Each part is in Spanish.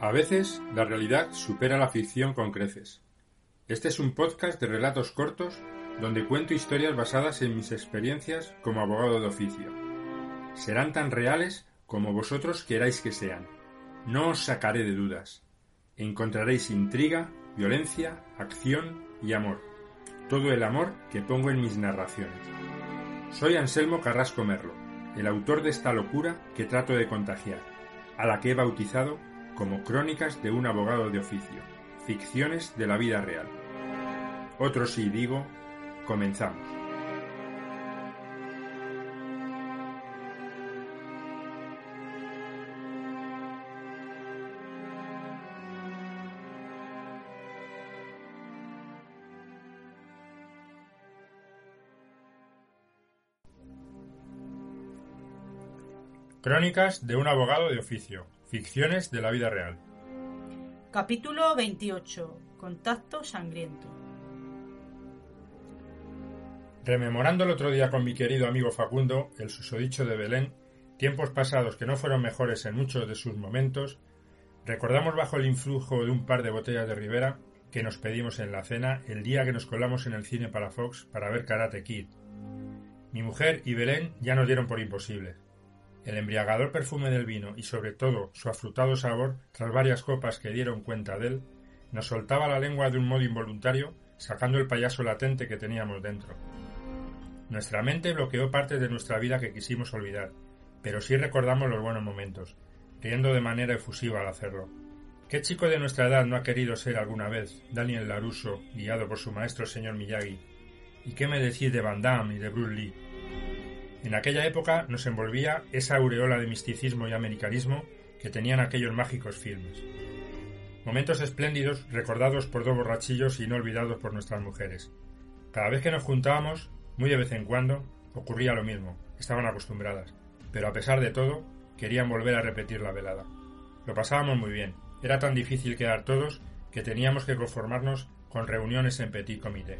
A veces la realidad supera la ficción con creces. Este es un podcast de relatos cortos donde cuento historias basadas en mis experiencias como abogado de oficio. Serán tan reales como vosotros queráis que sean. No os sacaré de dudas. Encontraréis intriga, violencia, acción y amor. Todo el amor que pongo en mis narraciones. Soy Anselmo Carrasco Merlo, el autor de esta locura que trato de contagiar, a la que he bautizado como Crónicas de un abogado de oficio, ficciones de la vida real. Otro sí digo, comenzamos. Crónicas de un abogado de oficio, Ficciones de la vida real. Capítulo 28. Contacto sangriento. Rememorando el otro día con mi querido amigo Facundo, el susodicho de Belén, tiempos pasados que no fueron mejores en muchos de sus momentos, recordamos bajo el influjo de un par de botellas de Rivera que nos pedimos en la cena el día que nos colamos en el cine para Fox para ver Karate Kid. Mi mujer y Belén ya nos dieron por imposibles el embriagador perfume del vino y sobre todo su afrutado sabor, tras varias copas que dieron cuenta de él, nos soltaba la lengua de un modo involuntario, sacando el payaso latente que teníamos dentro. Nuestra mente bloqueó partes de nuestra vida que quisimos olvidar, pero sí recordamos los buenos momentos, riendo de manera efusiva al hacerlo. ¿Qué chico de nuestra edad no ha querido ser alguna vez Daniel Laruso, guiado por su maestro señor Miyagi? ¿Y qué me decís de Van Damme y de Bruce Lee? En aquella época nos envolvía esa aureola de misticismo y americanismo que tenían aquellos mágicos filmes. Momentos espléndidos recordados por dos borrachillos y no olvidados por nuestras mujeres. Cada vez que nos juntábamos, muy de vez en cuando, ocurría lo mismo, estaban acostumbradas, pero a pesar de todo, querían volver a repetir la velada. Lo pasábamos muy bien, era tan difícil quedar todos que teníamos que conformarnos con reuniones en petit comité.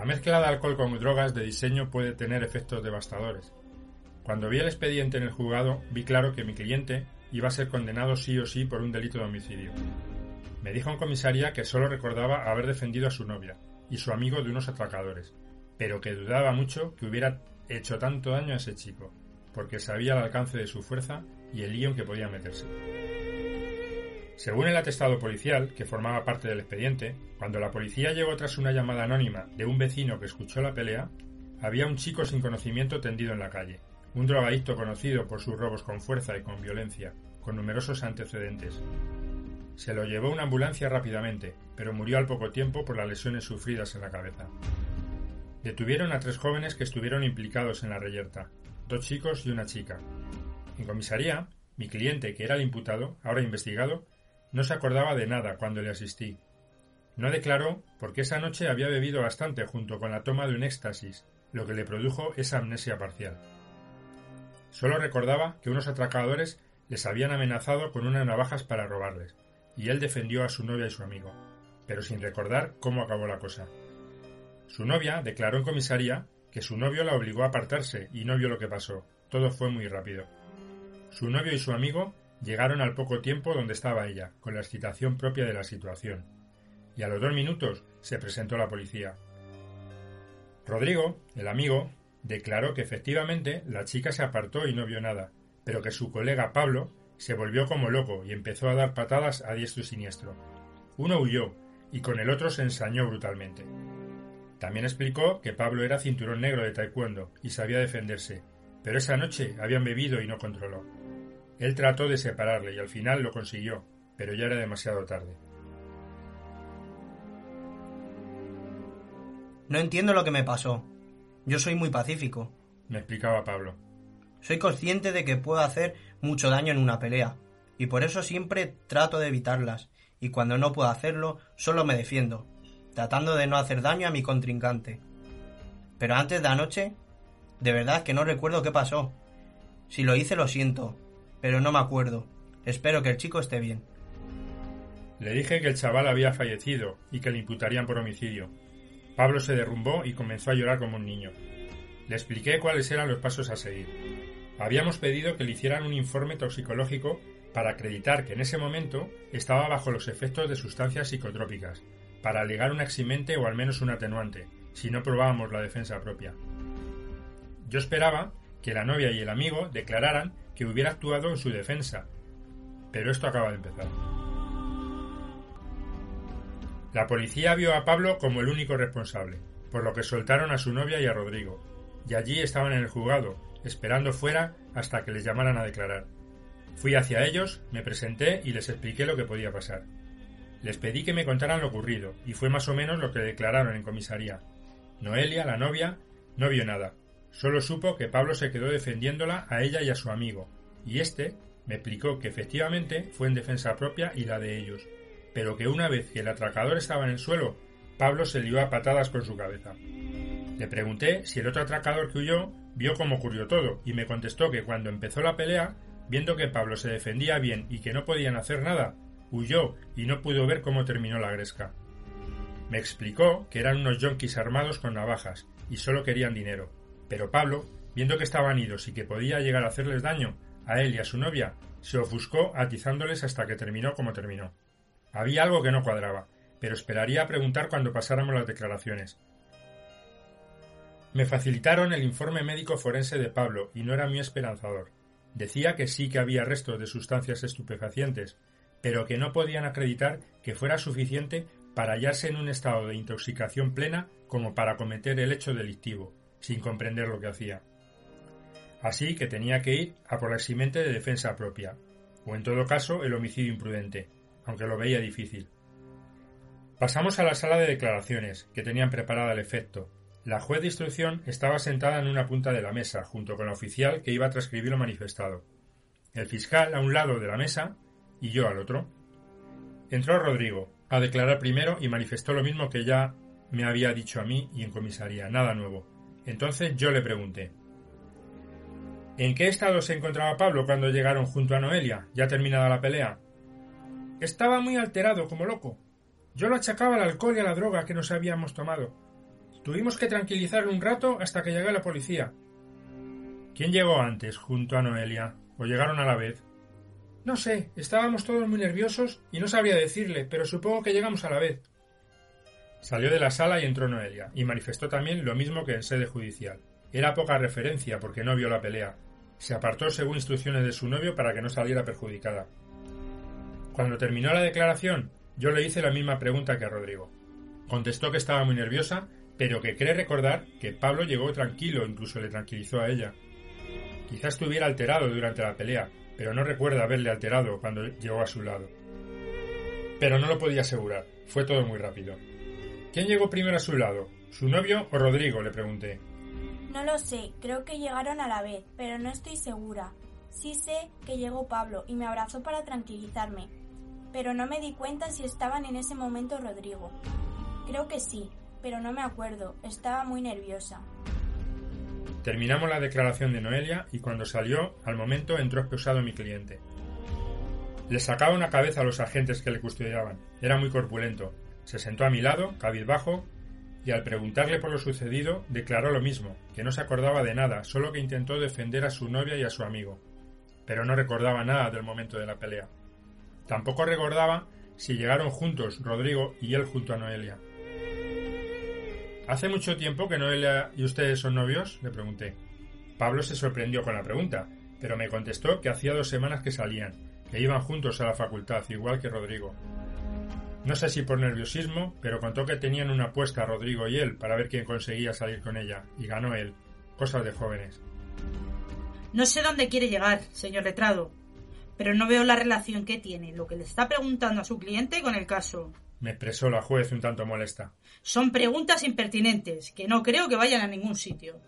La mezcla de alcohol con drogas de diseño puede tener efectos devastadores. Cuando vi el expediente en el juzgado, vi claro que mi cliente iba a ser condenado sí o sí por un delito de homicidio. Me dijo en comisaría que solo recordaba haber defendido a su novia y su amigo de unos atracadores, pero que dudaba mucho que hubiera hecho tanto daño a ese chico, porque sabía el alcance de su fuerza y el lío en que podía meterse. Según el atestado policial, que formaba parte del expediente, cuando la policía llegó tras una llamada anónima de un vecino que escuchó la pelea, había un chico sin conocimiento tendido en la calle, un drogadicto conocido por sus robos con fuerza y con violencia, con numerosos antecedentes. Se lo llevó una ambulancia rápidamente, pero murió al poco tiempo por las lesiones sufridas en la cabeza. Detuvieron a tres jóvenes que estuvieron implicados en la reyerta, dos chicos y una chica. En comisaría, mi cliente, que era el imputado, ahora investigado, no se acordaba de nada cuando le asistí. No declaró porque esa noche había bebido bastante junto con la toma de un éxtasis, lo que le produjo esa amnesia parcial. Solo recordaba que unos atracadores les habían amenazado con unas navajas para robarles, y él defendió a su novia y su amigo, pero sin recordar cómo acabó la cosa. Su novia declaró en comisaría que su novio la obligó a apartarse y no vio lo que pasó. Todo fue muy rápido. Su novio y su amigo Llegaron al poco tiempo donde estaba ella, con la excitación propia de la situación, y a los dos minutos se presentó la policía. Rodrigo, el amigo, declaró que efectivamente la chica se apartó y no vio nada, pero que su colega Pablo se volvió como loco y empezó a dar patadas a diestro y siniestro. Uno huyó y con el otro se ensañó brutalmente. También explicó que Pablo era cinturón negro de taekwondo y sabía defenderse, pero esa noche habían bebido y no controló. Él trató de separarle y al final lo consiguió, pero ya era demasiado tarde. No entiendo lo que me pasó. Yo soy muy pacífico. Me explicaba Pablo. Soy consciente de que puedo hacer mucho daño en una pelea, y por eso siempre trato de evitarlas, y cuando no puedo hacerlo, solo me defiendo, tratando de no hacer daño a mi contrincante. Pero antes de anoche, de verdad que no recuerdo qué pasó. Si lo hice lo siento, pero no me acuerdo. Espero que el chico esté bien. Le dije que el chaval había fallecido y que le imputarían por homicidio. Pablo se derrumbó y comenzó a llorar como un niño. Le expliqué cuáles eran los pasos a seguir. Habíamos pedido que le hicieran un informe toxicológico para acreditar que en ese momento estaba bajo los efectos de sustancias psicotrópicas, para alegar un eximente o al menos un atenuante, si no probábamos la defensa propia. Yo esperaba que la novia y el amigo declararan que hubiera actuado en su defensa, pero esto acaba de empezar. La policía vio a Pablo como el único responsable, por lo que soltaron a su novia y a Rodrigo, y allí estaban en el juzgado, esperando fuera hasta que les llamaran a declarar. Fui hacia ellos, me presenté y les expliqué lo que podía pasar. Les pedí que me contaran lo ocurrido, y fue más o menos lo que declararon en comisaría. Noelia, la novia, no vio nada. Solo supo que Pablo se quedó defendiéndola a ella y a su amigo, y éste me explicó que efectivamente fue en defensa propia y la de ellos, pero que una vez que el atracador estaba en el suelo, Pablo se lió a patadas con su cabeza. Le pregunté si el otro atracador que huyó vio cómo ocurrió todo, y me contestó que cuando empezó la pelea viendo que Pablo se defendía bien y que no podían hacer nada, huyó y no pudo ver cómo terminó la gresca. Me explicó que eran unos yonkis armados con navajas y solo querían dinero, pero Pablo, viendo que estaban idos y que podía llegar a hacerles daño a él y a su novia, se ofuscó atizándoles hasta que terminó como terminó. Había algo que no cuadraba, pero esperaría a preguntar cuando pasáramos las declaraciones. Me facilitaron el informe médico forense de Pablo y no era muy esperanzador. Decía que sí que había restos de sustancias estupefacientes, pero que no podían acreditar que fuera suficiente para hallarse en un estado de intoxicación plena como para cometer el hecho delictivo, sin comprender lo que hacía. Así que tenía que ir a por la eximente de defensa propia, o en todo caso el homicidio imprudente, aunque lo veía difícil. Pasamos a la sala de declaraciones, que tenían preparada el efecto, la juez de instrucción estaba sentada en una punta de la mesa, junto con la oficial que iba a transcribir lo manifestado. El fiscal a un lado de la mesa y yo al otro. Entró Rodrigo, a declarar primero y manifestó lo mismo que ya me había dicho a mí y en comisaría, nada nuevo. Entonces yo le pregunté ¿En qué estado se encontraba Pablo cuando llegaron junto a Noelia, ya terminada la pelea? Estaba muy alterado, como loco. Yo lo achacaba al alcohol y a la droga que nos habíamos tomado. Tuvimos que tranquilizarle un rato hasta que llegó la policía. ¿Quién llegó antes, junto a Noelia? ¿O llegaron a la vez? No sé, estábamos todos muy nerviosos y no sabría decirle, pero supongo que llegamos a la vez. Salió de la sala y entró Noelia, y manifestó también lo mismo que en sede judicial. Era poca referencia porque no vio la pelea. Se apartó según instrucciones de su novio para que no saliera perjudicada. Cuando terminó la declaración, yo le hice la misma pregunta que a Rodrigo. Contestó que estaba muy nerviosa pero que cree recordar que Pablo llegó tranquilo, incluso le tranquilizó a ella. Quizá estuviera alterado durante la pelea, pero no recuerda haberle alterado cuando llegó a su lado. Pero no lo podía asegurar, fue todo muy rápido. ¿Quién llegó primero a su lado? ¿Su novio o Rodrigo? le pregunté. No lo sé, creo que llegaron a la vez, pero no estoy segura. Sí sé que llegó Pablo y me abrazó para tranquilizarme, pero no me di cuenta si estaban en ese momento Rodrigo. Creo que sí, pero no me acuerdo, estaba muy nerviosa. Terminamos la declaración de Noelia y cuando salió, al momento entró esposado mi cliente. Le sacaba una cabeza a los agentes que le custodiaban. Era muy corpulento. Se sentó a mi lado, cabizbajo, y al preguntarle por lo sucedido, declaró lo mismo, que no se acordaba de nada, solo que intentó defender a su novia y a su amigo. Pero no recordaba nada del momento de la pelea. Tampoco recordaba si llegaron juntos Rodrigo y él junto a Noelia. ¿Hace mucho tiempo que Noelia y ustedes son novios? le pregunté. Pablo se sorprendió con la pregunta, pero me contestó que hacía dos semanas que salían, que iban juntos a la facultad, igual que Rodrigo. No sé si por nerviosismo, pero contó que tenían una apuesta Rodrigo y él para ver quién conseguía salir con ella, y ganó él. Cosas de jóvenes. No sé dónde quiere llegar, señor letrado, pero no veo la relación que tiene lo que le está preguntando a su cliente con el caso me expresó la juez un tanto molesta. Son preguntas impertinentes, que no creo que vayan a ningún sitio.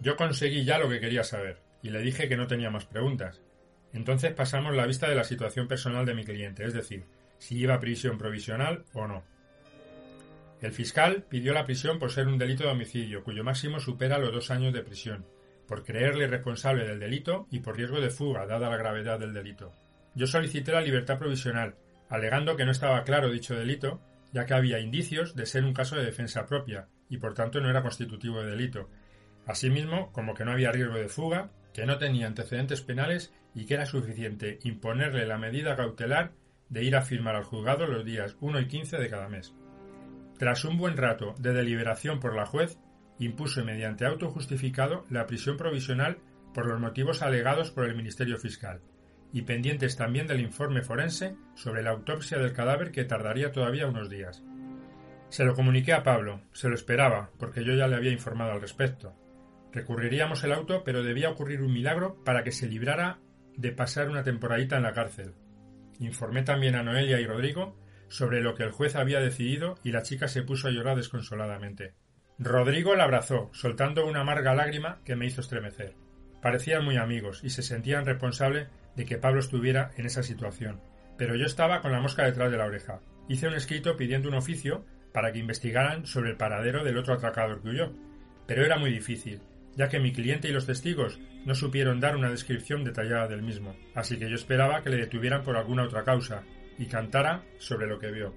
Yo conseguí ya lo que quería saber, y le dije que no tenía más preguntas. Entonces pasamos la vista de la situación personal de mi cliente, es decir, si iba a prisión provisional o no. El fiscal pidió la prisión por ser un delito de homicidio, cuyo máximo supera los dos años de prisión, por creerle responsable del delito y por riesgo de fuga, dada la gravedad del delito. Yo solicité la libertad provisional, alegando que no estaba claro dicho delito, ya que había indicios de ser un caso de defensa propia, y por tanto no era constitutivo de delito. Asimismo, como que no había riesgo de fuga, que no tenía antecedentes penales y que era suficiente imponerle la medida cautelar de ir a firmar al juzgado los días 1 y 15 de cada mes. Tras un buen rato de deliberación por la juez, impuso mediante auto justificado la prisión provisional por los motivos alegados por el Ministerio Fiscal, y pendientes también del informe forense sobre la autopsia del cadáver que tardaría todavía unos días. Se lo comuniqué a Pablo, se lo esperaba, porque yo ya le había informado al respecto. Recurriríamos el auto, pero debía ocurrir un milagro para que se librara de pasar una temporadita en la cárcel. Informé también a Noelia y Rodrigo sobre lo que el juez había decidido y la chica se puso a llorar desconsoladamente. Rodrigo la abrazó, soltando una amarga lágrima que me hizo estremecer. Parecían muy amigos y se sentían responsables de que Pablo estuviera en esa situación. Pero yo estaba con la mosca detrás de la oreja. Hice un escrito pidiendo un oficio para que investigaran sobre el paradero del otro atracador que huyó. Pero era muy difícil, ya que mi cliente y los testigos no supieron dar una descripción detallada del mismo, así que yo esperaba que le detuvieran por alguna otra causa y cantara sobre lo que vio.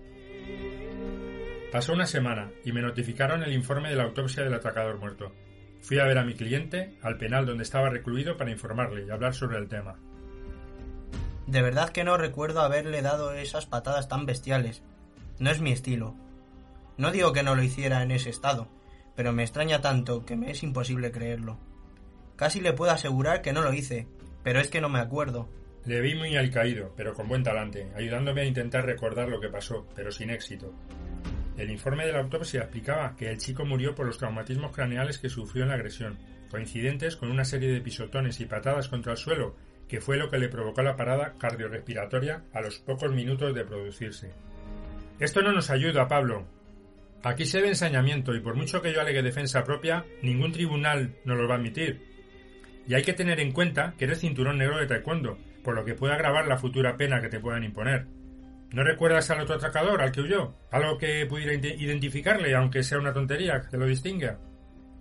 Pasó una semana y me notificaron el informe de la autopsia del atracador muerto. Fui a ver a mi cliente al penal donde estaba recluido para informarle y hablar sobre el tema. De verdad que no recuerdo haberle dado esas patadas tan bestiales. No es mi estilo. No digo que no lo hiciera en ese estado, pero me extraña tanto que me es imposible creerlo. Casi le puedo asegurar que no lo hice, pero es que no me acuerdo. Le vi muy alcaído, pero con buen talante, ayudándome a intentar recordar lo que pasó, pero sin éxito. El informe de la autopsia explicaba que el chico murió por los traumatismos craneales que sufrió en la agresión, coincidentes con una serie de pisotones y patadas contra el suelo que fue lo que le provocó la parada cardiorrespiratoria a los pocos minutos de producirse. Esto no nos ayuda, Pablo. Aquí se ve ensañamiento y por mucho que yo alegue defensa propia, ningún tribunal nos lo va a admitir. Y hay que tener en cuenta que eres cinturón negro de taekwondo, por lo que puede agravar la futura pena que te puedan imponer. ¿No recuerdas al otro atracador, al que huyó? ¿Algo que pudiera identificarle, aunque sea una tontería, que lo distinga?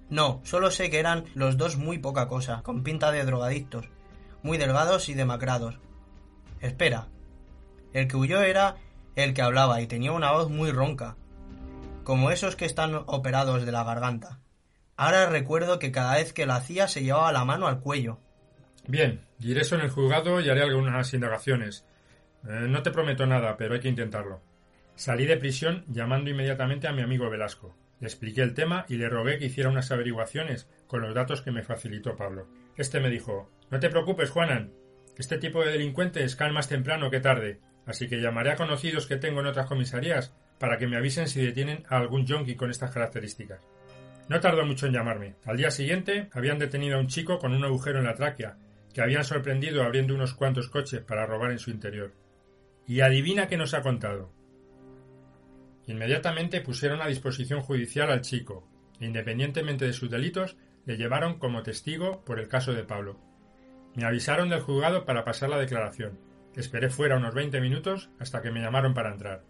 No, solo sé que eran los dos muy poca cosa, con pinta de drogadictos, muy delgados y demacrados. Espera. El que huyó era el que hablaba y tenía una voz muy ronca, como esos que están operados de la garganta. Ahora recuerdo que cada vez que lo hacía se llevaba la mano al cuello. Bien, diré eso en el juzgado y haré algunas indagaciones. Eh, no te prometo nada, pero hay que intentarlo. Salí de prisión llamando inmediatamente a mi amigo Velasco. Le expliqué el tema y le rogué que hiciera unas averiguaciones con los datos que me facilitó Pablo. Este me dijo No te preocupes, Juanan. Este tipo de delincuentes caen más temprano que tarde, así que llamaré a conocidos que tengo en otras comisarías para que me avisen si detienen a algún yonki con estas características. No tardó mucho en llamarme. Al día siguiente habían detenido a un chico con un agujero en la tráquea, que habían sorprendido abriendo unos cuantos coches para robar en su interior. Y adivina qué nos ha contado. Inmediatamente pusieron a disposición judicial al chico, e independientemente de sus delitos, le llevaron como testigo por el caso de Pablo. Me avisaron del juzgado para pasar la declaración. Esperé fuera unos veinte minutos hasta que me llamaron para entrar.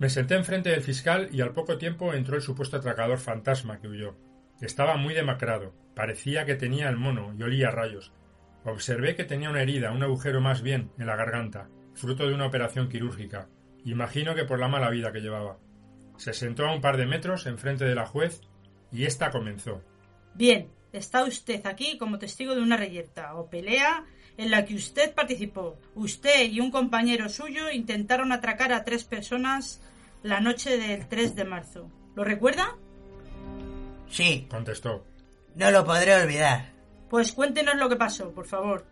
Me senté enfrente del fiscal y al poco tiempo entró el supuesto atracador fantasma que huyó. Estaba muy demacrado, parecía que tenía el mono y olía a rayos. Observé que tenía una herida, un agujero más bien, en la garganta, fruto de una operación quirúrgica. Imagino que por la mala vida que llevaba. Se sentó a un par de metros enfrente de la juez y ésta comenzó. Bien, está usted aquí como testigo de una reyerta o pelea en la que usted participó. Usted y un compañero suyo intentaron atracar a tres personas la noche del 3 de marzo. ¿Lo recuerda? Sí, contestó. No lo podré olvidar. Pues cuéntenos lo que pasó, por favor.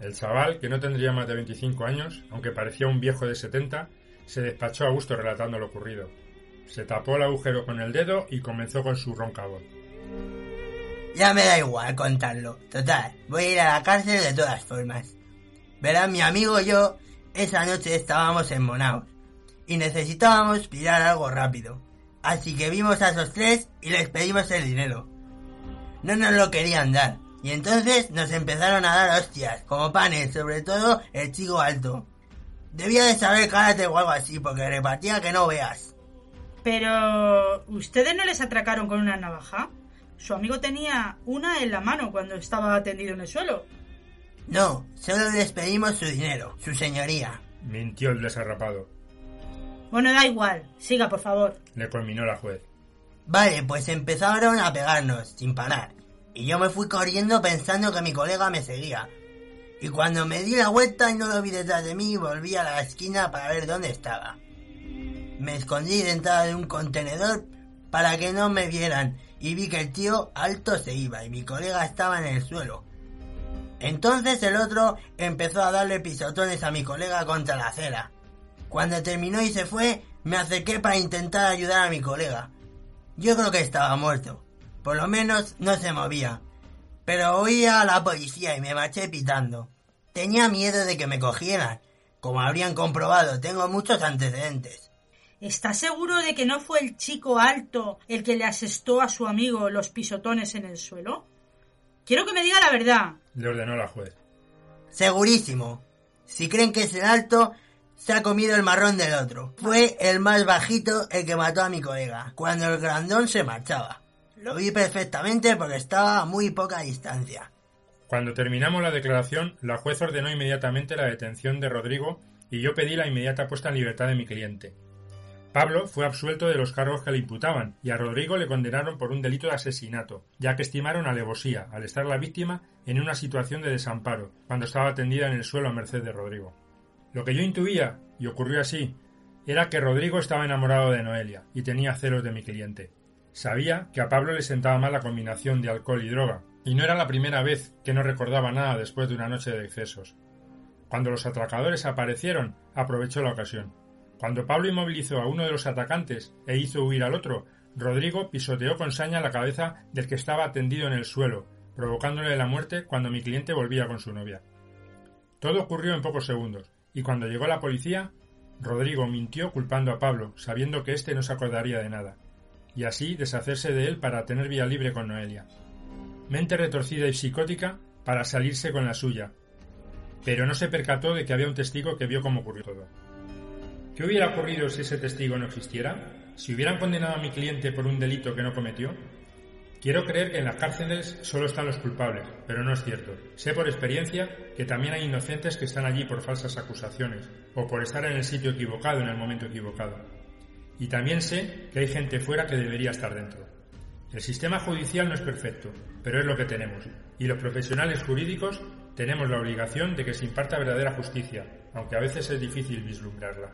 El chaval, que no tendría más de 25 años, aunque parecía un viejo de 70, se despachó a gusto relatando lo ocurrido. Se tapó el agujero con el dedo y comenzó con su ronca voz. Ya me da igual contarlo. Total, voy a ir a la cárcel de todas formas. Verán, mi amigo y yo esa noche estábamos en Monaos y necesitábamos pillar algo rápido. Así que vimos a esos tres y les pedimos el dinero. no nos lo querían dar. Y entonces nos empezaron a dar hostias, como panes, sobre todo el chico alto. Debía de saber karate o algo así, porque repartía que no veas. Pero... ¿Ustedes no les atracaron con una navaja? Su amigo tenía una en la mano cuando estaba tendido en el suelo. No, solo les pedimos su dinero, su señoría. Mintió el desarrapado. Bueno, da igual. Siga, por favor. Le culminó la juez. Vale, pues empezaron a pegarnos, sin parar. Y yo me fui corriendo pensando que mi colega me seguía. Y cuando me di la vuelta y no lo vi detrás de mí, volví a la esquina para ver dónde estaba. Me escondí dentro de un contenedor para que no me vieran y vi que el tío alto se iba y mi colega estaba en el suelo. Entonces el otro empezó a darle pisotones a mi colega contra la acera. Cuando terminó y se fue, me acerqué para intentar ayudar a mi colega. Yo creo que estaba muerto. Por lo menos no se movía. Pero oía a la policía y me marché pitando. Tenía miedo de que me cogieran. Como habrían comprobado, tengo muchos antecedentes. ¿Está seguro de que no fue el chico alto el que le asestó a su amigo los pisotones en el suelo? Quiero que me diga la verdad. Le ordenó la juez. Segurísimo. Si creen que es el alto, se ha comido el marrón del otro. Fue el más bajito el que mató a mi colega, cuando el grandón se marchaba. Lo vi perfectamente porque estaba a muy poca distancia. Cuando terminamos la declaración, la juez ordenó inmediatamente la detención de Rodrigo y yo pedí la inmediata puesta en libertad de mi cliente. Pablo fue absuelto de los cargos que le imputaban y a Rodrigo le condenaron por un delito de asesinato, ya que estimaron alevosía al estar la víctima en una situación de desamparo, cuando estaba tendida en el suelo a merced de Rodrigo. Lo que yo intuía, y ocurrió así, era que Rodrigo estaba enamorado de Noelia y tenía celos de mi cliente. Sabía que a Pablo le sentaba mal la combinación de alcohol y droga, y no era la primera vez que no recordaba nada después de una noche de excesos. Cuando los atracadores aparecieron, aprovechó la ocasión. Cuando Pablo inmovilizó a uno de los atacantes e hizo huir al otro, Rodrigo pisoteó con saña la cabeza del que estaba tendido en el suelo, provocándole la muerte cuando mi cliente volvía con su novia. Todo ocurrió en pocos segundos, y cuando llegó la policía, Rodrigo mintió culpando a Pablo, sabiendo que éste no se acordaría de nada, y así deshacerse de él para tener vía libre con Noelia. Mente retorcida y psicótica para salirse con la suya, pero no se percató de que había un testigo que vio cómo ocurrió todo. ¿Qué hubiera ocurrido si ese testigo no existiera? ¿Si hubieran condenado a mi cliente por un delito que no cometió? Quiero creer que en las cárceles solo están los culpables, pero no es cierto. Sé por experiencia que también hay inocentes que están allí por falsas acusaciones o por estar en el sitio equivocado en el momento equivocado. Y también sé que hay gente fuera que debería estar dentro. El sistema judicial no es perfecto, pero es lo que tenemos, y los profesionales jurídicos tenemos la obligación de que se imparta verdadera justicia, aunque a veces es difícil vislumbrarla.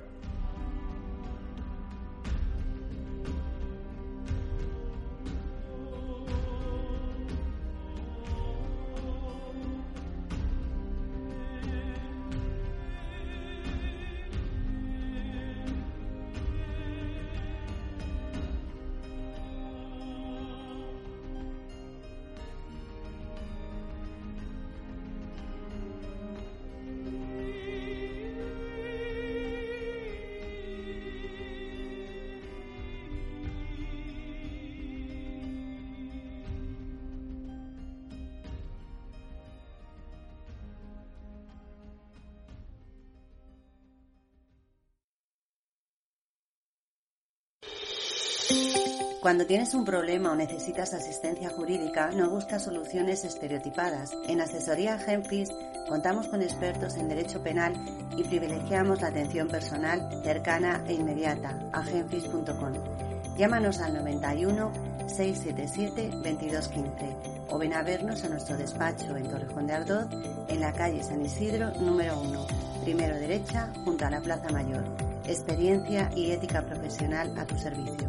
Cuando tienes un problema o necesitas asistencia jurídica, no buscas soluciones estereotipadas. En Asesoría Genfis contamos con expertos en derecho penal y privilegiamos la atención personal cercana e inmediata a genfis.com. Llámanos al 91 677 2215 o ven a vernos a nuestro despacho en Torrejón de Ardoz, en la calle San Isidro número 1, primero derecha, junto a la Plaza Mayor. Experiencia y ética profesional a tu servicio.